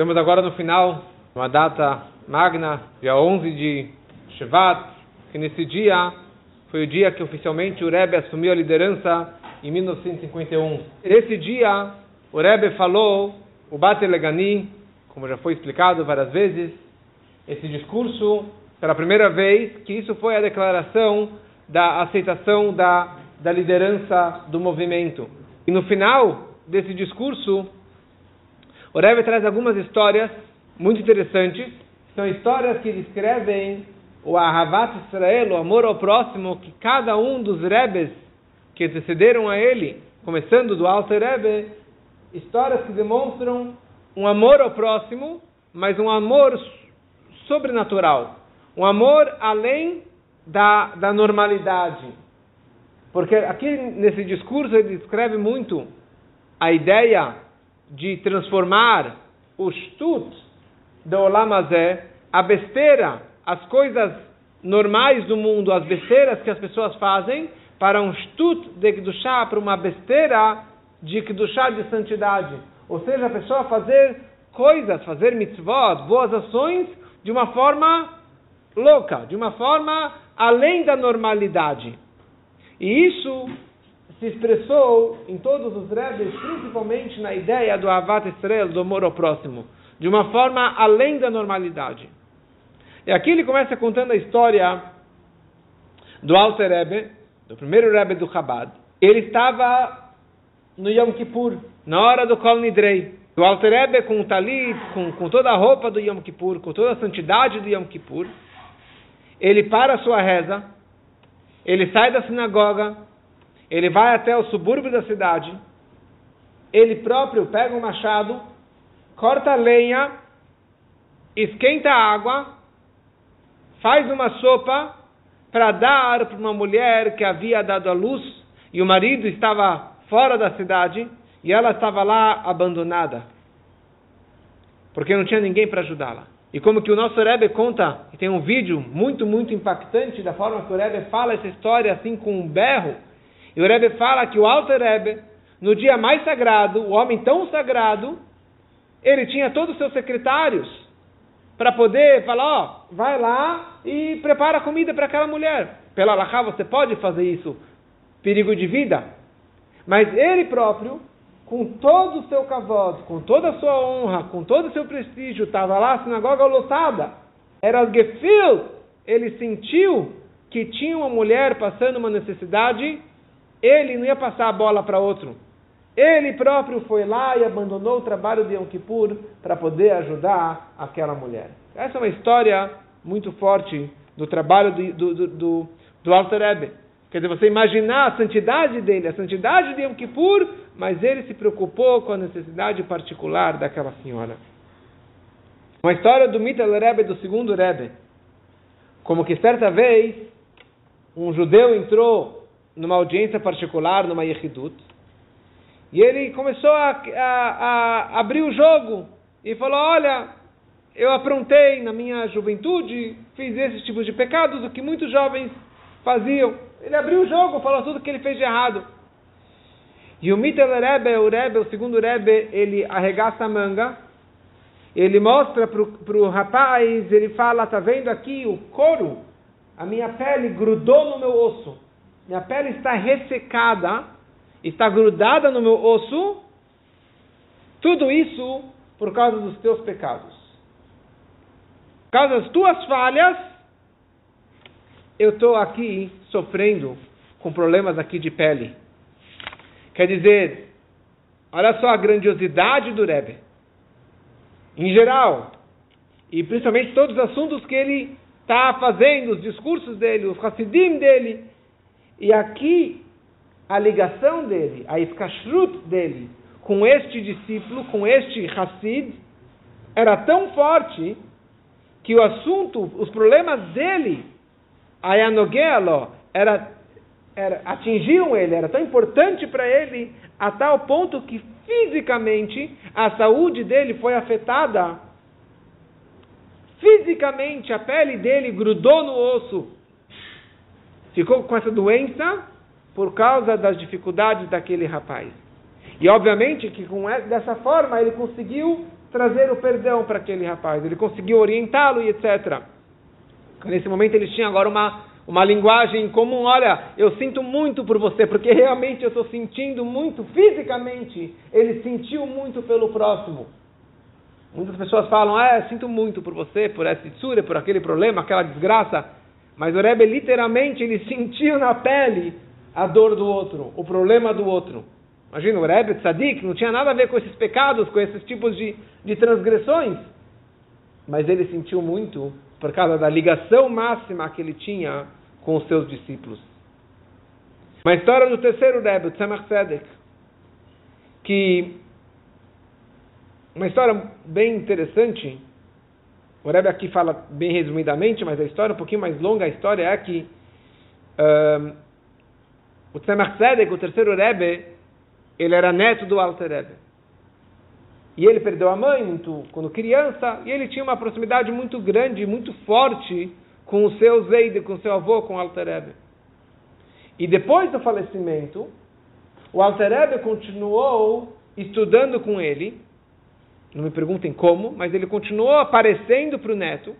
Estamos agora no final, uma data magna, dia 11 de Shevat, que nesse dia foi o dia que oficialmente o Rebbe assumiu a liderança em 1951. Nesse dia, o Rebbe falou o Bate Legani, como já foi explicado várias vezes, esse discurso pela primeira vez, que isso foi a declaração da aceitação da, da liderança do movimento. E no final desse discurso, o Rebbe traz algumas histórias muito interessantes. São histórias que descrevem o Ahavat Israel, o amor ao próximo, que cada um dos Rebes que antecederam a ele, começando do Alto Rebbe, histórias que demonstram um amor ao próximo, mas um amor sobrenatural. Um amor além da, da normalidade. Porque aqui nesse discurso ele descreve muito a ideia de transformar o shtut do olamazé, a besteira, as coisas normais do mundo, as besteiras que as pessoas fazem, para um shtut de Kedushá, para uma besteira de Kedushá de santidade. Ou seja, a pessoa fazer coisas, fazer mitzvot, boas ações, de uma forma louca, de uma forma além da normalidade. E isso se expressou em todos os rebes, principalmente na ideia do Avat Israel, do amor ao próximo, de uma forma além da normalidade. E aqui ele começa contando a história do Alter Rebbe, do primeiro Rebbe do Chabad. Ele estava no Yom Kippur, na hora do Kol Nidrei. O Alter Rebbe com o talit, com, com toda a roupa do Yom Kippur, com toda a santidade do Yom Kippur, ele para a sua reza, ele sai da sinagoga, ele vai até o subúrbio da cidade, ele próprio pega um machado, corta lenha, esquenta água, faz uma sopa para dar para uma mulher que havia dado a luz e o marido estava fora da cidade e ela estava lá abandonada, porque não tinha ninguém para ajudá-la. E como que o nosso Rebbe conta, e tem um vídeo muito, muito impactante da forma que o Rebbe fala essa história assim com um berro, e o Rebbe fala que o Alter Rebbe, no dia mais sagrado, o homem tão sagrado, ele tinha todos os seus secretários para poder falar, ó, oh, vai lá e prepara comida para aquela mulher. Pela Allahá você pode fazer isso, perigo de vida. Mas ele próprio, com todo o seu cavalo, com toda a sua honra, com todo o seu prestígio, estava lá, a sinagoga lotada. Era Gefil, ele sentiu que tinha uma mulher passando uma necessidade ele não ia passar a bola para outro. Ele próprio foi lá e abandonou o trabalho de Yom Kippur para poder ajudar aquela mulher. Essa é uma história muito forte do trabalho do, do, do, do Alter Rebbe. Quer dizer, você imaginar a santidade dele, a santidade de Yom Kippur, mas ele se preocupou com a necessidade particular daquela senhora. Uma história do Mitel Rebbe, do segundo Rebbe. Como que certa vez, um judeu entrou numa audiência particular, numa Yehidut, e ele começou a, a, a abrir o jogo e falou: Olha, eu aprontei na minha juventude, fiz esses tipos de pecados, o que muitos jovens faziam. Ele abriu o jogo, falou tudo que ele fez de errado. E o Mitel Rebbe, o Rebbe, o segundo Rebbe, ele arregaça a manga, ele mostra para o rapaz, ele fala, tá vendo aqui o couro? A minha pele grudou no meu osso minha pele está ressecada, está grudada no meu osso, tudo isso por causa dos teus pecados. Por causa das tuas falhas, eu estou aqui sofrendo com problemas aqui de pele. Quer dizer, olha só a grandiosidade do Rebbe. Em geral, e principalmente todos os assuntos que ele está fazendo, os discursos dele, os Hassidim dele, e aqui, a ligação dele, a escashrut dele, com este discípulo, com este Hassid, era tão forte que o assunto, os problemas dele, a Yanogelo, era, era, atingiram ele, era tão importante para ele, a tal ponto que fisicamente a saúde dele foi afetada. Fisicamente a pele dele grudou no osso ficou com essa doença por causa das dificuldades daquele rapaz. E obviamente que com essa, dessa forma ele conseguiu trazer o perdão para aquele rapaz. Ele conseguiu orientá-lo e etc. Nesse momento eles tinham agora uma, uma linguagem comum. Olha, eu sinto muito por você, porque realmente eu estou sentindo muito fisicamente. Ele sentiu muito pelo próximo. Muitas pessoas falam, ah, sinto muito por você, por essa tsura, por aquele problema, aquela desgraça. Mas o Rebbe literalmente ele sentiu na pele a dor do outro, o problema do outro. Imagina, o Rebbe Tzadik não tinha nada a ver com esses pecados, com esses tipos de, de transgressões. Mas ele sentiu muito por causa da ligação máxima que ele tinha com os seus discípulos. Uma história do terceiro Rebbe, o Tzemach Tzedek, que uma história bem interessante. O Rebbe aqui fala bem resumidamente, mas a história é um pouquinho mais longa. A história é que um, o Tzemach Tzedek, o terceiro Rebbe, ele era neto do Alter Rebbe. E ele perdeu a mãe muito quando criança, e ele tinha uma proximidade muito grande, muito forte com o seu Zeide, com o seu avô, com o Alter Rebbe. E depois do falecimento, o Alter Rebbe continuou estudando com ele, não me perguntem como, mas ele continuou aparecendo para o neto,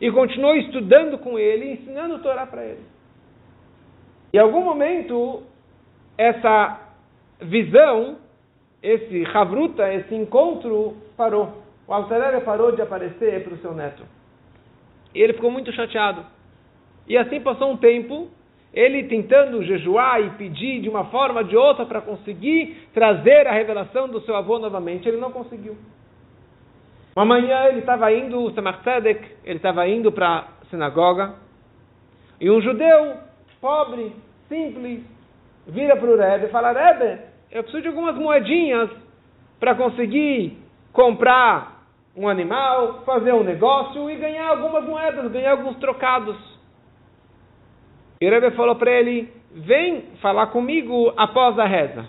e continuou estudando com ele, ensinando a Torá para ele. Em algum momento, essa visão, esse Havruta, esse encontro parou. O Altarere parou de aparecer para o seu neto. E ele ficou muito chateado. E assim passou um tempo, ele tentando jejuar e pedir de uma forma ou de outra para conseguir trazer a revelação do seu avô novamente, ele não conseguiu. Uma manhã ele estava indo, o Samar Tzedek, ele estava indo para a sinagoga, e um judeu pobre, simples, vira para o Rebbe e fala, Rebbe, eu preciso de algumas moedinhas para conseguir comprar um animal, fazer um negócio e ganhar algumas moedas, ganhar alguns trocados. E o Rebbe falou para ele, vem falar comigo após a reza.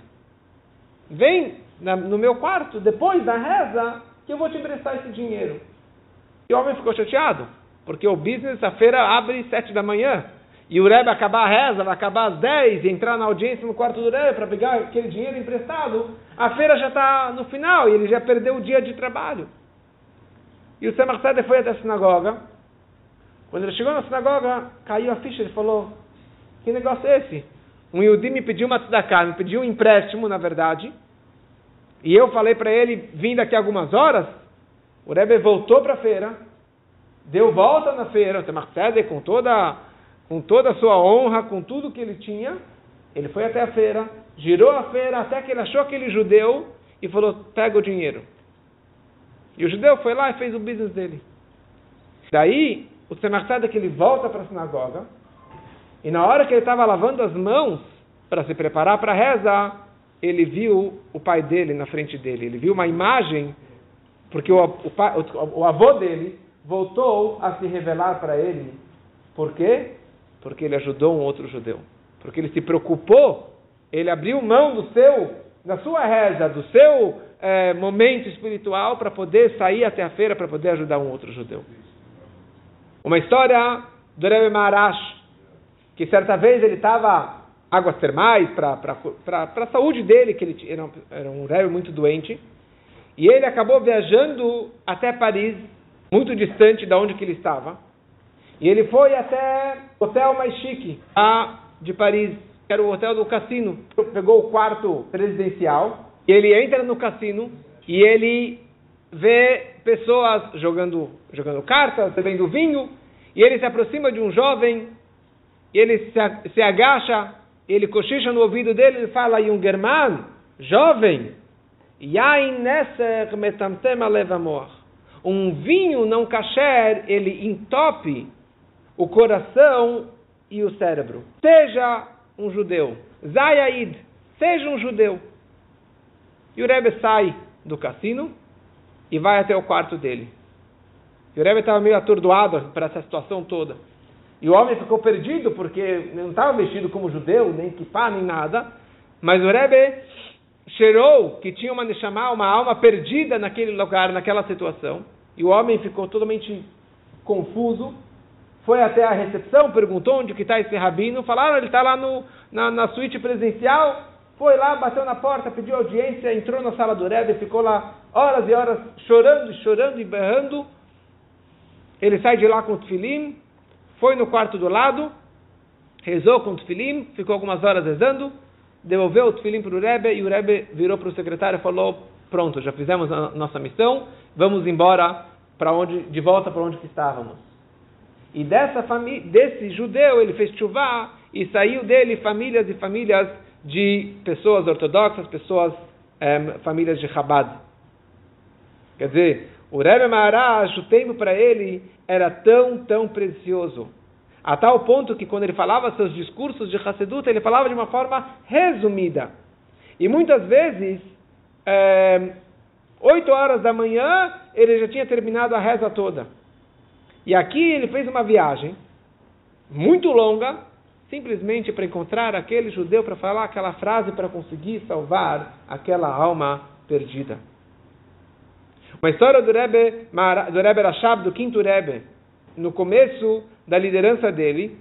Vem no meu quarto, depois da reza, que eu vou te emprestar esse dinheiro. E o homem ficou chateado, porque o business, a feira abre sete da manhã e o Rebbe acabar a reza, vai acabar às 10 e entrar na audiência no quarto do Rebbe para pegar aquele dinheiro emprestado, a feira já está no final e ele já perdeu o dia de trabalho. E o Semach foi até a sinagoga. Quando ele chegou na sinagoga, caiu a ficha, ele falou, que negócio é esse? Um Yudi me pediu uma tzedakah, me pediu um empréstimo, na verdade, e eu falei para ele, vim daqui a algumas horas, o Rebbe voltou para a feira, deu volta na feira, o com toda com toda a sua honra, com tudo que ele tinha, ele foi até a feira, girou a feira até que ele achou aquele judeu e falou: pega o dinheiro. E o judeu foi lá e fez o business dele. Daí, o Tzemach que ele volta para a sinagoga, e na hora que ele estava lavando as mãos para se preparar para rezar, ele viu o pai dele na frente dele. Ele viu uma imagem, porque o, o, o, o avô dele voltou a se revelar para ele. Por quê? Porque ele ajudou um outro judeu. Porque ele se preocupou, ele abriu mão do seu, da sua reza, do seu é, momento espiritual para poder sair até a feira para poder ajudar um outro judeu. Uma história do Rebbe Maharash, que certa vez ele estava águas termais para a saúde dele, que ele era, era um Rebbe muito doente, e ele acabou viajando até Paris, muito distante da onde que ele estava, e ele foi até o hotel mais chique lá de Paris, que era o hotel do cassino. Pegou o quarto presidencial, ele entra no cassino e ele vê pessoas jogando, jogando cartas, bebendo vinho, e ele se aproxima de um jovem, e ele se, se agacha, ele cochicha no ouvido dele e fala, Jungerman, jovem, Yain neser metamtem alevamor. Um vinho não kasher, ele entope o coração e o cérebro. Seja um judeu. Zayaid, seja um judeu. E o Rebbe sai do cassino e vai até o quarto dele. E o Rebbe estava meio atordoado para essa situação toda. E o homem ficou perdido porque não estava vestido como judeu, nem kipá, nem nada. Mas o Rebbe cheirou que tinha uma neshama, uma alma perdida naquele lugar, naquela situação. E o homem ficou totalmente confuso foi até a recepção, perguntou onde que está esse rabino, falaram, ele está lá no, na, na suíte presencial, foi lá, bateu na porta, pediu audiência, entrou na sala do Rebbe, ficou lá horas e horas chorando, chorando e berrando. Ele sai de lá com o tefilim, foi no quarto do lado, rezou com o tefilim, ficou algumas horas rezando, devolveu o tefilim para o Rebbe e o Rebbe virou para o secretário e falou: Pronto, já fizemos a nossa missão, vamos embora para onde, de volta para onde estávamos. E dessa família, desse judeu, ele fez chuvá e saiu dele famílias e famílias de pessoas ortodoxas, pessoas, um, famílias de Chabad. Quer dizer, o Rebbe Maharaj, o tempo para ele era tão, tão precioso. A tal ponto que quando ele falava seus discursos de Hassedut, ele falava de uma forma resumida. E muitas vezes, é, horas da manhã, ele já tinha terminado a reza toda. E aqui ele fez uma viagem muito longa, simplesmente para encontrar aquele judeu para falar aquela frase para conseguir salvar aquela alma perdida. Uma história do Rebbe, do Rebbe Rashab, do quinto Rebbe, no começo da liderança dele,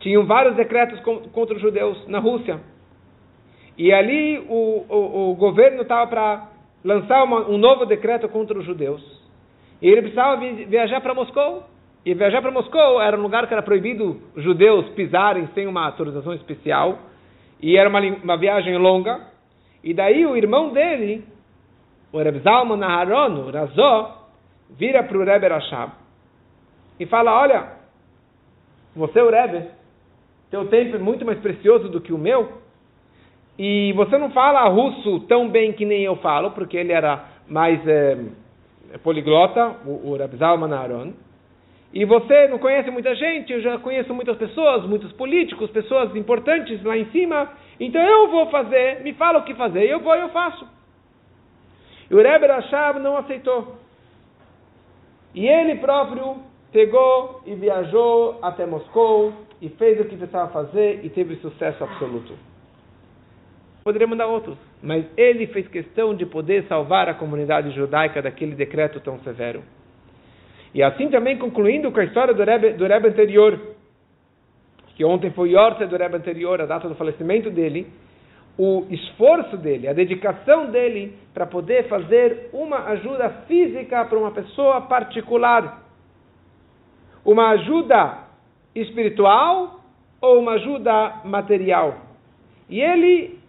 tinham vários decretos contra os judeus na Rússia. E ali o, o, o governo estava para lançar uma, um novo decreto contra os judeus. E ele precisava viajar para Moscou. E viajar para Moscou era um lugar que era proibido os judeus pisarem sem uma autorização especial. E era uma, uma viagem longa. E daí o irmão dele, o Reb Zalman o Razó, vira para o Rebbe Rashab e fala: Olha, você, o Rebbe, teu tempo é muito mais precioso do que o meu. E você não fala russo tão bem que nem eu falo, porque ele era mais é, poliglota, o, o Reb Zalman. E você não conhece muita gente, eu já conheço muitas pessoas, muitos políticos, pessoas importantes lá em cima. Então eu vou fazer, me fala o que fazer, eu vou e eu faço. E o Rebbe Rashab não aceitou. E ele próprio pegou e viajou até Moscou e fez o que precisava fazer e teve sucesso absoluto. Poderia mandar outros, mas ele fez questão de poder salvar a comunidade judaica daquele decreto tão severo. E assim também concluindo com a história do Rebbe, do Rebbe anterior, que ontem foi Yorte do Rebbe anterior, a data do falecimento dele, o esforço dele, a dedicação dele para poder fazer uma ajuda física para uma pessoa particular. Uma ajuda espiritual ou uma ajuda material. E ele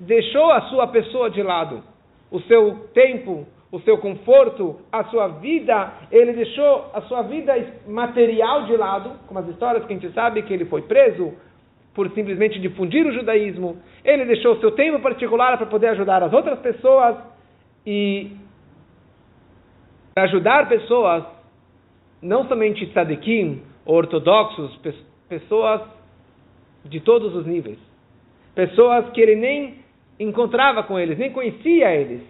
deixou a sua pessoa de lado, o seu tempo, o seu conforto, a sua vida, ele deixou a sua vida material de lado, como as histórias que a gente sabe que ele foi preso, por simplesmente difundir o judaísmo. Ele deixou seu tempo particular para poder ajudar as outras pessoas e ajudar pessoas, não somente tzadikim, ortodoxos, pessoas de todos os níveis. Pessoas que ele nem encontrava com eles, nem conhecia eles.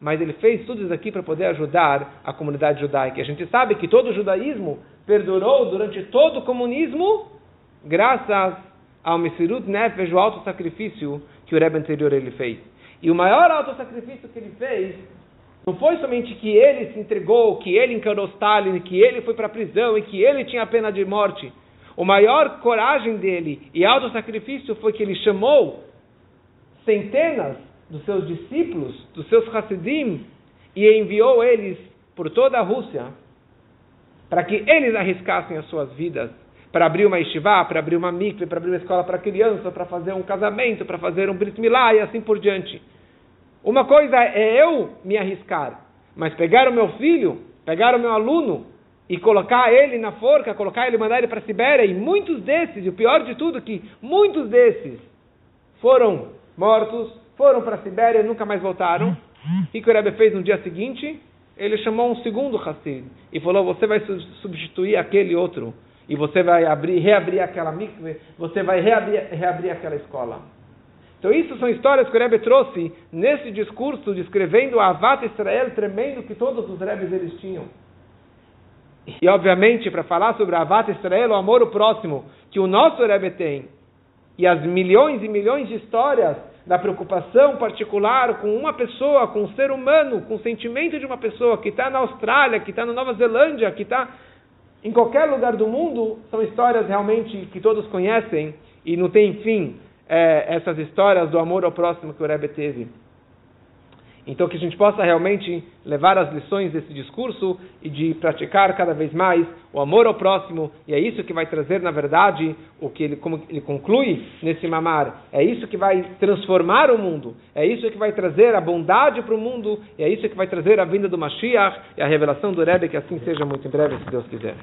Mas ele fez tudo isso aqui para poder ajudar a comunidade judaica. A gente sabe que todo o judaísmo perdurou durante todo o comunismo graças ao Mesirut Nefesh, o alto sacrifício que o Rebbe anterior ele fez. E o maior alto sacrifício que ele fez não foi somente que ele se entregou, que ele encarou Stalin, que ele foi para a prisão e que ele tinha a pena de morte. O maior coragem dele e alto sacrifício foi que ele chamou centenas dos seus discípulos, dos seus Hassidim, e enviou eles por toda a Rússia para que eles arriscassem as suas vidas para abrir uma estivá, para abrir uma mikve, para abrir uma escola para criança, para fazer um casamento, para fazer um brit milá e assim por diante. Uma coisa é eu me arriscar, mas pegar o meu filho, pegar o meu aluno e colocar ele na forca, colocar ele, mandar ele para a Sibéria, e muitos desses, e o pior de tudo que muitos desses foram mortos, foram para a Sibéria e nunca mais voltaram. O que o Rebbe fez no dia seguinte? Ele chamou um segundo Hassid e falou: Você vai substituir aquele outro e você vai abrir, reabrir aquela mikve, você vai reabrir, reabrir aquela escola. Então isso são histórias que o Rebbe trouxe nesse discurso descrevendo a Avat Israel tremendo que todos os Rebes eles tinham. E obviamente para falar sobre a Avat Israel, o amor ao próximo que o nosso Rebbe tem, e as milhões e milhões de histórias da preocupação particular com uma pessoa, com um ser humano, com o sentimento de uma pessoa que está na Austrália, que está na Nova Zelândia, que está em qualquer lugar do mundo, são histórias realmente que todos conhecem e não tem fim é, essas histórias do amor ao próximo que o Rebbe teve. Então que a gente possa realmente levar as lições desse discurso e de praticar cada vez mais o amor ao próximo, e é isso que vai trazer, na verdade, o que ele, como ele conclui nesse mamar, é isso que vai transformar o mundo, é isso que vai trazer a bondade para o mundo, e é isso que vai trazer a vinda do Mashiach e a revelação do Rebbe, que assim seja muito em breve, se Deus quiser.